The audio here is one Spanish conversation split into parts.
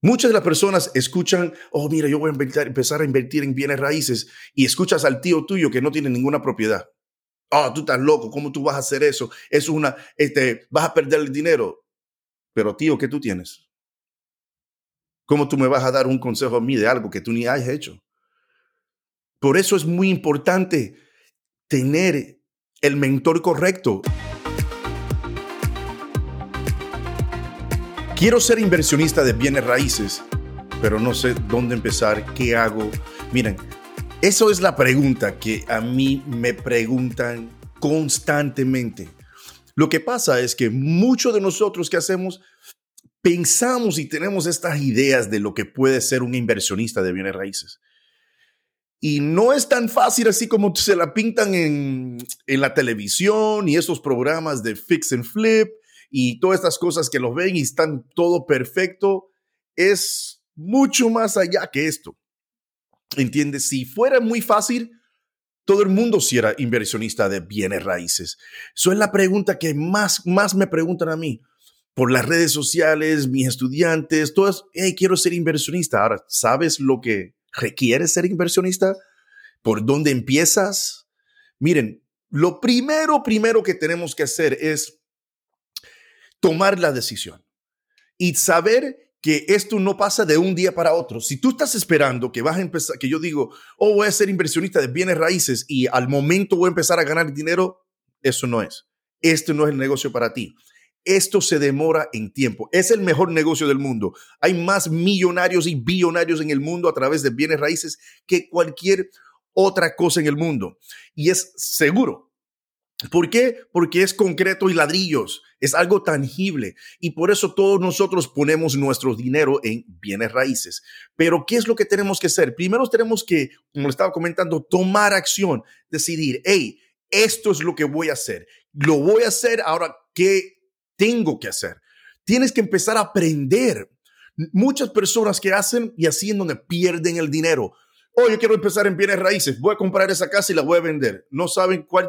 Muchas de las personas escuchan, oh, mira, yo voy a empezar a invertir en bienes raíces y escuchas al tío tuyo que no tiene ninguna propiedad. Oh, tú estás loco, ¿cómo tú vas a hacer eso? Es una, este, vas a perder el dinero. Pero tío, ¿qué tú tienes? ¿Cómo tú me vas a dar un consejo a mí de algo que tú ni has hecho? Por eso es muy importante tener el mentor correcto. Quiero ser inversionista de bienes raíces, pero no sé dónde empezar, qué hago. Miren, eso es la pregunta que a mí me preguntan constantemente. Lo que pasa es que muchos de nosotros que hacemos pensamos y tenemos estas ideas de lo que puede ser un inversionista de bienes raíces. Y no es tan fácil así como se la pintan en, en la televisión y esos programas de fix and flip y todas estas cosas que los ven y están todo perfecto, es mucho más allá que esto. ¿Entiendes? Si fuera muy fácil, todo el mundo si era inversionista de bienes raíces. Eso es la pregunta que más, más me preguntan a mí por las redes sociales, mis estudiantes, todas, hey, quiero ser inversionista. Ahora, ¿sabes lo que requiere ser inversionista? ¿Por dónde empiezas? Miren, lo primero, primero que tenemos que hacer es tomar la decisión y saber que esto no pasa de un día para otro. Si tú estás esperando que vas a empezar, que yo digo, oh, voy a ser inversionista de bienes raíces y al momento voy a empezar a ganar dinero, eso no es. Esto no es el negocio para ti. Esto se demora en tiempo. Es el mejor negocio del mundo. Hay más millonarios y billonarios en el mundo a través de bienes raíces que cualquier otra cosa en el mundo. Y es seguro. ¿Por qué? Porque es concreto y ladrillos, es algo tangible y por eso todos nosotros ponemos nuestro dinero en bienes raíces. Pero ¿qué es lo que tenemos que hacer? Primero tenemos que, como estaba comentando, tomar acción, decidir, hey, esto es lo que voy a hacer. Lo voy a hacer ahora, ¿qué tengo que hacer? Tienes que empezar a aprender. Muchas personas que hacen y así en pierden el dinero. Oh, yo quiero empezar en bienes raíces, voy a comprar esa casa y la voy a vender. No saben cuál,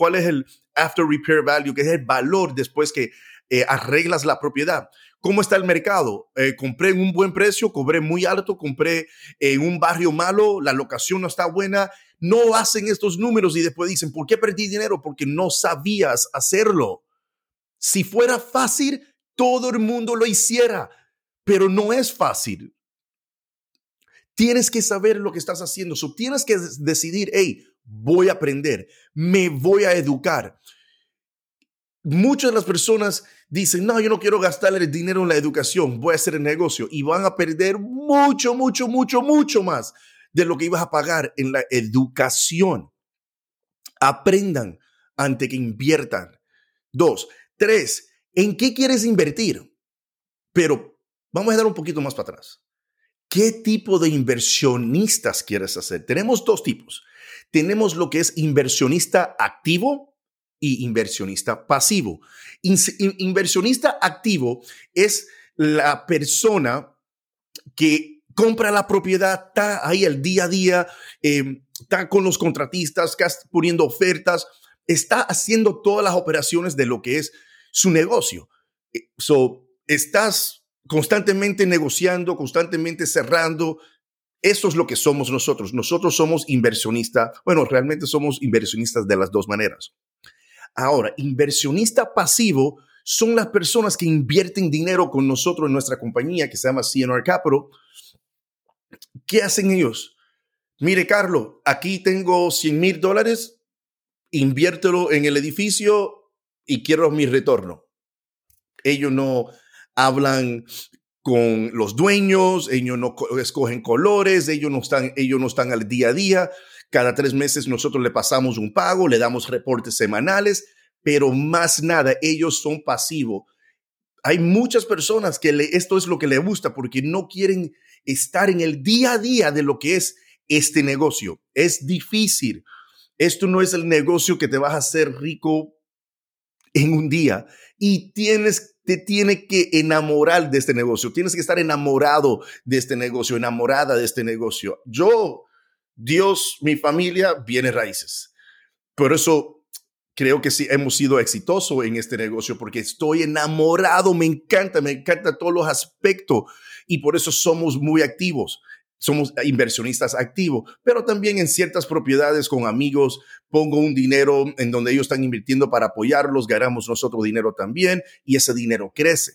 cuál es el after repair value, que es el valor después que eh, arreglas la propiedad. ¿Cómo está el mercado? Eh, compré en un buen precio, cobré muy alto, compré en un barrio malo, la locación no está buena. No hacen estos números y después dicen, ¿por qué perdí dinero? Porque no sabías hacerlo. Si fuera fácil, todo el mundo lo hiciera, pero no es fácil. Tienes que saber lo que estás haciendo. Tienes que decidir, hey, voy a aprender, me voy a educar. Muchas de las personas dicen, no, yo no quiero gastar el dinero en la educación, voy a hacer el negocio y van a perder mucho, mucho, mucho, mucho más de lo que ibas a pagar en la educación. Aprendan antes que inviertan. Dos, tres, ¿en qué quieres invertir? Pero vamos a dar un poquito más para atrás. ¿Qué tipo de inversionistas quieres hacer? Tenemos dos tipos tenemos lo que es inversionista activo y inversionista pasivo. inversionista activo es la persona que compra la propiedad, está ahí el día a día, em, está con los contratistas, está poniendo ofertas, está haciendo todas las operaciones de lo que es su negocio. Eh, so, estás constantemente negociando, constantemente cerrando, eso es lo que somos nosotros. Nosotros somos inversionistas. Bueno, realmente somos inversionistas de las dos maneras. Ahora, inversionista pasivo son las personas que invierten dinero con nosotros en nuestra compañía que se llama CNR Capital. ¿Qué hacen ellos? Mire, Carlos, aquí tengo 100 mil dólares, inviértelo en el edificio y quiero mi retorno. Ellos no hablan con los dueños, ellos no escogen colores, ellos no están, ellos no están al día a día. Cada tres meses nosotros le pasamos un pago, le damos reportes semanales, pero más nada, ellos son pasivos. Hay muchas personas que esto es lo que les gusta porque no quieren estar en el día a día de lo que es este negocio. Es difícil. Esto no es el negocio que te vas a hacer rico en un día y tienes te tiene que enamorar de este negocio, tienes que estar enamorado de este negocio, enamorada de este negocio. Yo, Dios, mi familia, viene raíces. Por eso creo que sí hemos sido exitosos en este negocio porque estoy enamorado, me encanta, me encanta todos los aspectos y por eso somos muy activos somos inversionistas activos, pero también en ciertas propiedades con amigos pongo un dinero en donde ellos están invirtiendo para apoyarlos, ganamos nosotros dinero también y ese dinero crece.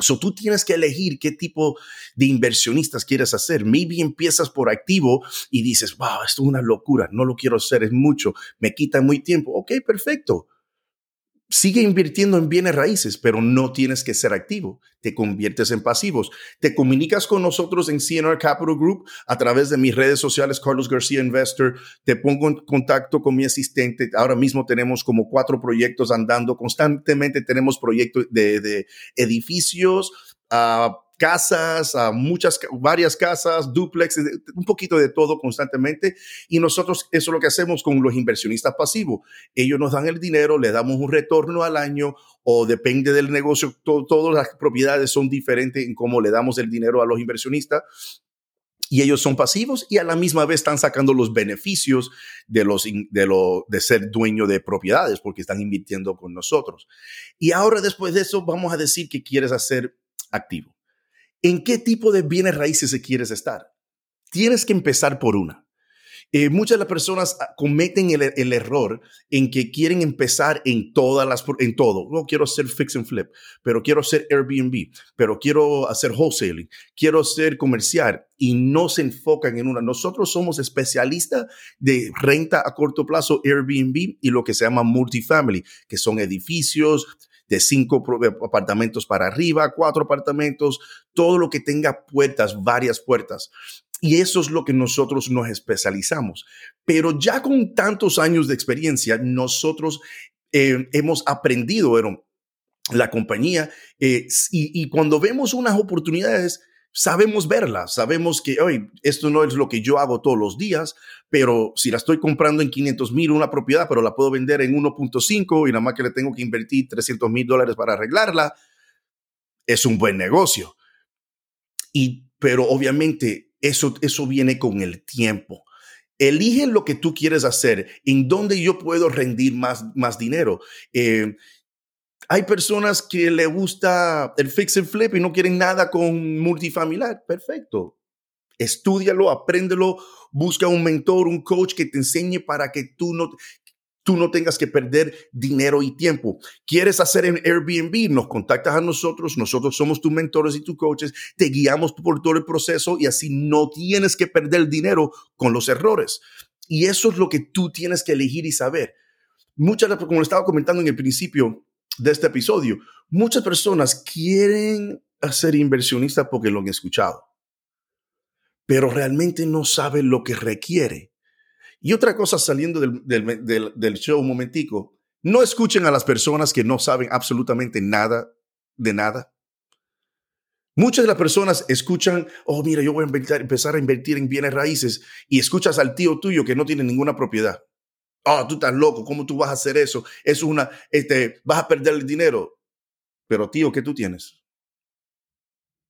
So, tú tienes que elegir qué tipo de inversionistas quieres hacer. Maybe empiezas por activo y dices, wow, esto es una locura, no lo quiero hacer, es mucho, me quita muy tiempo. Ok, perfecto sigue invirtiendo en bienes raíces, pero no tienes que ser activo. Te conviertes en pasivos. Te comunicas con nosotros en CNR Capital Group a través de mis redes sociales, Carlos García Investor. Te pongo en contacto con mi asistente. Ahora mismo tenemos como cuatro proyectos andando. Constantemente tenemos proyectos de, edificios. Uh, casas, a muchas, varias casas, duplex, un poquito de todo constantemente. Y nosotros eso es lo que hacemos con los inversionistas pasivos. Ellos nos dan el dinero, le damos un retorno al año o depende del negocio. todas las propiedades son diferentes en cómo le damos el dinero a los inversionistas y ellos son pasivos y a la misma vez están sacando los beneficios de, los, de, lo, de ser dueño de propiedades porque están invirtiendo con nosotros. Y ahora después de eso vamos a decir que quieres hacer activo. ¿En qué tipo de bienes raíces se quieres estar? Tienes que empezar por una. Eh, muchas de las personas ah, cometen el, error en que quieren empezar en todas las, en todo. No quiero hacer fix and flip, pero quiero hacer Airbnb, pero quiero hacer wholesaling, quiero hacer comercial y no se enfocan en una. Nosotros somos especialistas de renta a corto plazo, Airbnb y lo que se llama multifamily, que son edificios, de cinco apartamentos para arriba, cuatro apartamentos, todo lo que tenga puertas, varias puertas. Y eso es lo que nosotros nos especializamos. Pero ya con tantos años de experiencia, nosotros eh, hemos aprendido, la compañía, eh, y cuando vemos unas oportunidades, sabemos verla, sabemos que hoy esto no es lo que yo hago todos los días, pero si la estoy comprando en 500 mil una propiedad, pero la puedo vender en 1.5 y nada más que le tengo que invertir 300 mil dólares para arreglarla, es un buen negocio. Y, pero obviamente eso, eso viene con el tiempo. Elige lo que tú quieres hacer, en dónde yo puedo rendir más, más dinero. Eh, hay personas que le gusta el fix and flip y no quieren nada con multifamiliar. Perfecto. Estúdialo, apréndelo, busca un mentor, un coach que te enseñe para que tú no, tú no tengas que perder dinero y tiempo. ¿Quieres hacer en Airbnb? Nos contactas a nosotros, nosotros somos tus mentores y tus coaches, te guiamos por todo el proceso y así no tienes que perder dinero con los errores. Y eso es lo que tú tienes que elegir y saber. Muchas, como estaba comentando en el principio, de este episodio. Muchas personas quieren ser inversionistas porque lo han escuchado, pero realmente no saben lo que requiere. Y otra cosa saliendo del, del, show un momentico, no escuchen a las personas que no saben absolutamente nada de nada. Muchas de las personas escuchan, oh, mira, yo voy a empezar a invertir en bienes raíces y escuchas al tío tuyo que no tiene ninguna propiedad. Oh, tú estás loco, ¿cómo tú vas a hacer eso? Es una, este, vas a perder el dinero. Pero tío, ¿qué tú tienes?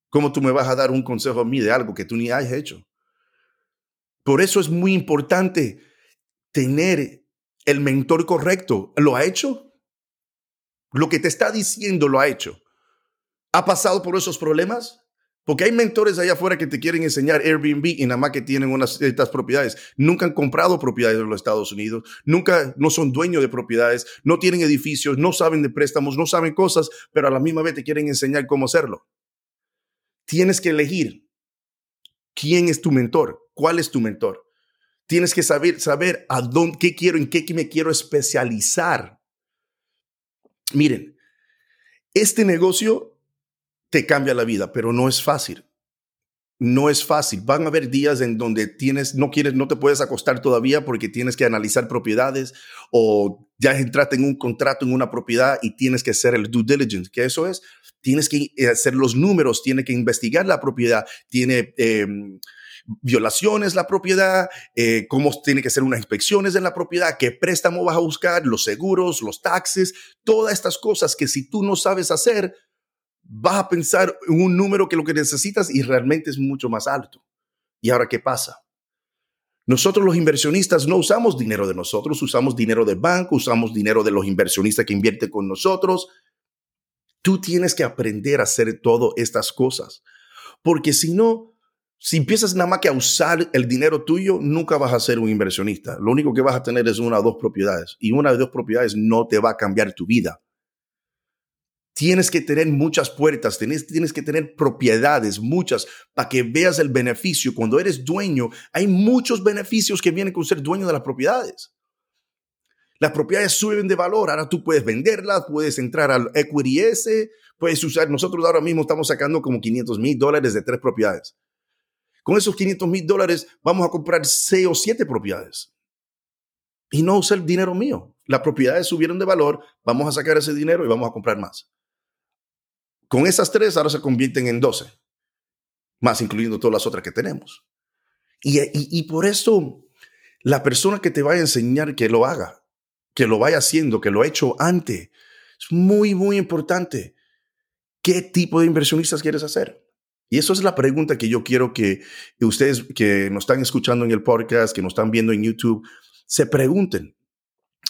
¿Cómo tú me vas a dar un consejo a mí de algo que tú ni has hecho? Por eso es muy importante tener el mentor correcto. ¿Lo ha hecho? Lo que te está diciendo lo ha hecho. ¿Ha pasado por esos problemas? Porque hay mentores allá afuera que te quieren enseñar Airbnb y nada más que tienen unas estas propiedades. Nunca han comprado propiedades en los Estados Unidos, nunca no son dueños de propiedades, no tienen edificios, no saben de préstamos, no saben cosas, pero a la misma vez te quieren enseñar cómo hacerlo. Tienes que elegir quién es tu mentor, cuál es tu mentor. Tienes que saber saber a dónde qué quiero, en qué me quiero especializar. Miren, este negocio te cambia la vida, pero no es fácil. No es fácil. Van a haber días en donde tienes, no quieres, no te puedes acostar todavía porque tienes que analizar propiedades o ya entraste en un contrato en una propiedad y tienes que hacer el due diligence, que eso es, tienes que eh, hacer los números, tienes que investigar la propiedad, tiene em, violaciones la propiedad, eh, cómo tiene que hacer unas inspecciones en la propiedad, qué préstamo vas a buscar, los seguros, los taxes, todas estas cosas que si tú no sabes hacer, vas a pensar en un número que lo que necesitas y realmente es mucho más alto. ¿Y ahora qué pasa? Nosotros los inversionistas no usamos dinero de nosotros, usamos dinero de banco, usamos dinero de los inversionistas que invierten con nosotros. Tú tienes que aprender a hacer todas estas cosas. Porque si no, si empiezas nada más que a usar el dinero tuyo, nunca vas a ser un inversionista. Lo único que vas a tener es una o dos propiedades. Y una de dos propiedades no te va a cambiar tu vida. Tienes que tener muchas puertas, tienes, tienes que tener propiedades, muchas, para que veas el beneficio. Cuando eres dueño, hay muchos beneficios que vienen con ser dueño de las propiedades. Las propiedades suben de valor, ahora tú puedes venderlas, puedes entrar al Equity S, puedes usar, nosotros ahora mismo estamos sacando como 500 mil dólares de tres propiedades. Con esos 500 mil dólares vamos a comprar seis o siete propiedades. Y no usar dinero mío. Las propiedades subieron de valor, vamos a sacar ese dinero y vamos a comprar más. Con esas tres ahora se convierten en 12, más incluyendo todas las otras que tenemos. Y, por eso la persona que te va a enseñar que lo haga, que lo vaya haciendo, que lo ha hecho antes, es muy, muy importante. ¿Qué tipo de inversionistas quieres hacer? Y eso es la pregunta que yo quiero que ustedes que nos están escuchando en el podcast, que nos están viendo en YouTube, se pregunten.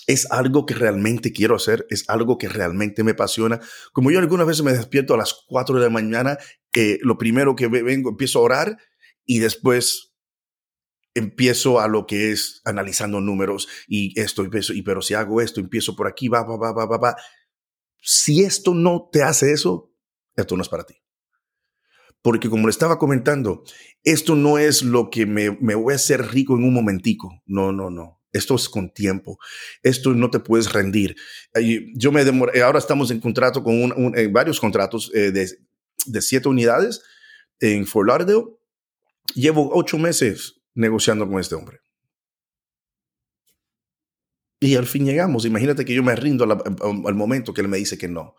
¿Es algo que realmente quiero hacer? ¿Es algo que realmente me apasiona? Como yo algunas veces me despierto a las 4 de la mañana, eh, lo primero que vengo, empiezo a orar y después empiezo a lo que es analizando números y esto, y, pero si hago esto, empiezo por aquí, va, va, va, va, va, va. Si esto no te hace eso, esto no es para ti. Porque como le estaba comentando, esto no es lo que me, me voy a hacer rico en un momentico. No, no, no. Esto es con tiempo. Esto no te puedes rendir. Yo me demoré, ahora estamos en contrato con varios contratos eh, de, siete unidades en Fort. Llevo ocho meses negociando con este hombre. Y al fin llegamos. Imagínate que yo me rindo al, momento que él me dice que no.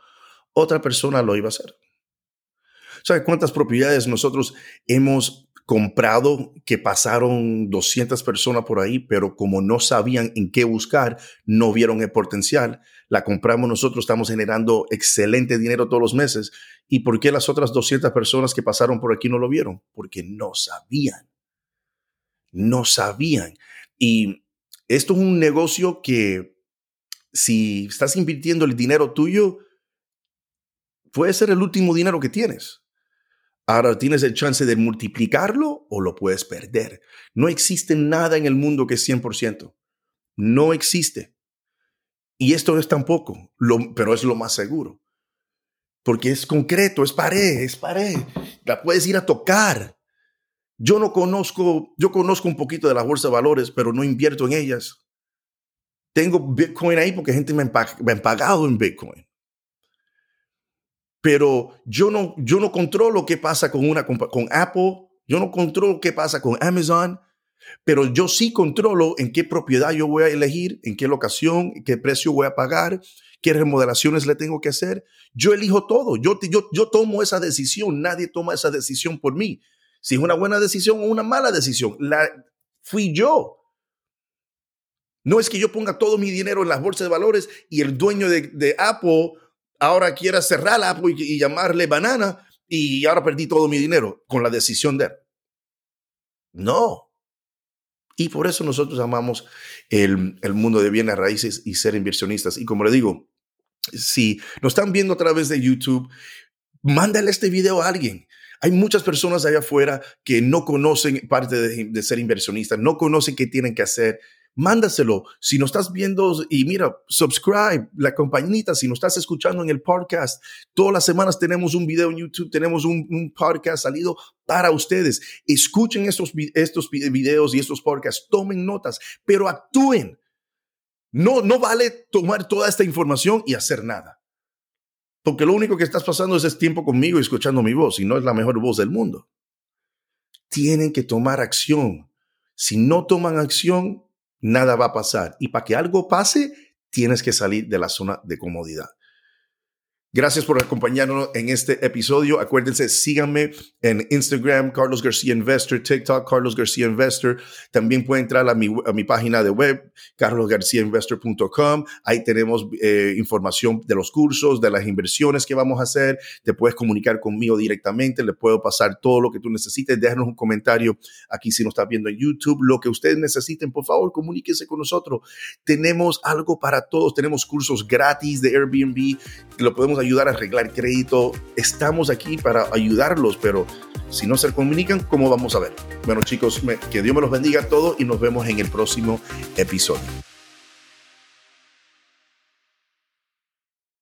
Otra persona lo iba a hacer. ¿Sabes cuántas propiedades nosotros hemos comprado que pasaron 200 personas por ahí, pero como no sabían en qué buscar, no vieron el potencial. La compramos nosotros, estamos generando excelente dinero todos los meses. ¿Y por qué las otras 200 personas que pasaron por aquí no lo vieron? Porque no sabían. No sabían. Y esto es un negocio que si estás invirtiendo el dinero tuyo, puede ser el último dinero que tienes. Ahora tienes el chance de multiplicarlo o lo puedes perder. No existe nada en el mundo que es 100%. No existe. Y esto es tampoco, lo, pero es lo más seguro. Porque es concreto, es pared, es pared. La puedes ir a tocar. Yo no conozco, yo conozco un poquito de la bolsa de valores, pero no invierto en ellas. Tengo Bitcoin ahí porque gente me ha pagado en Bitcoin pero yo no, yo no controlo qué pasa con, una, con Apple, yo no controlo qué pasa con Amazon, pero yo sí controlo en qué propiedad yo voy a elegir, en qué locación, qué precio voy a pagar, qué remodelaciones le tengo que hacer. Yo elijo todo, yo, yo, yo tomo esa decisión, nadie toma esa decisión por mí. Si es una buena decisión o una mala decisión, la fui yo. No es que yo ponga todo mi dinero en las bolsas de valores y el dueño de, de Apple ahora quiera cerrar la y, llamarle banana y ahora perdí todo mi dinero con la decisión de él. No. Y por eso nosotros amamos el, el mundo de bienes raíces y ser inversionistas. Y como le digo, si nos están viendo a través de YouTube, mándale este video a alguien. Hay muchas personas allá afuera que no conocen parte de, de ser inversionistas, no conocen qué tienen que hacer mándaselo. Si no estás viendo y mira, subscribe, la compañita, si no estás escuchando en el podcast, todas las semanas tenemos un video en YouTube, tenemos un, podcast salido para ustedes. Escuchen estos, estos videos y estos podcasts, tomen notas, pero actúen. No, no vale tomar toda esta información y hacer nada. Porque lo único que estás pasando es, es tiempo conmigo y escuchando mi voz y no es la mejor voz del mundo. Tienen que tomar acción. Si no toman acción, nada va a pasar. Y para que algo pase, tienes que salir de la zona de comodidad. Gracias por acompañarnos en este episodio. Acuérdense, síganme en Instagram, Carlos García Investor, TikTok, Carlos García Investor. También pueden entrar a mi, a mi página de web, carlosgarciainvestor.com. Ahí tenemos eh, información de los cursos, de las inversiones que vamos a hacer. Te puedes comunicar conmigo directamente. Le puedo pasar todo lo que tú necesites. Déjanos un comentario aquí si nos estás viendo en YouTube. Lo que ustedes necesiten, por favor, comuníquense con nosotros. Tenemos algo para todos. Tenemos cursos gratis de Airbnb. Lo podemos ayudar a arreglar crédito. Estamos aquí para ayudarlos, pero si no se comunican, ¿cómo vamos a ver? Bueno chicos, que Dios me los bendiga a todos y nos vemos en el próximo episodio.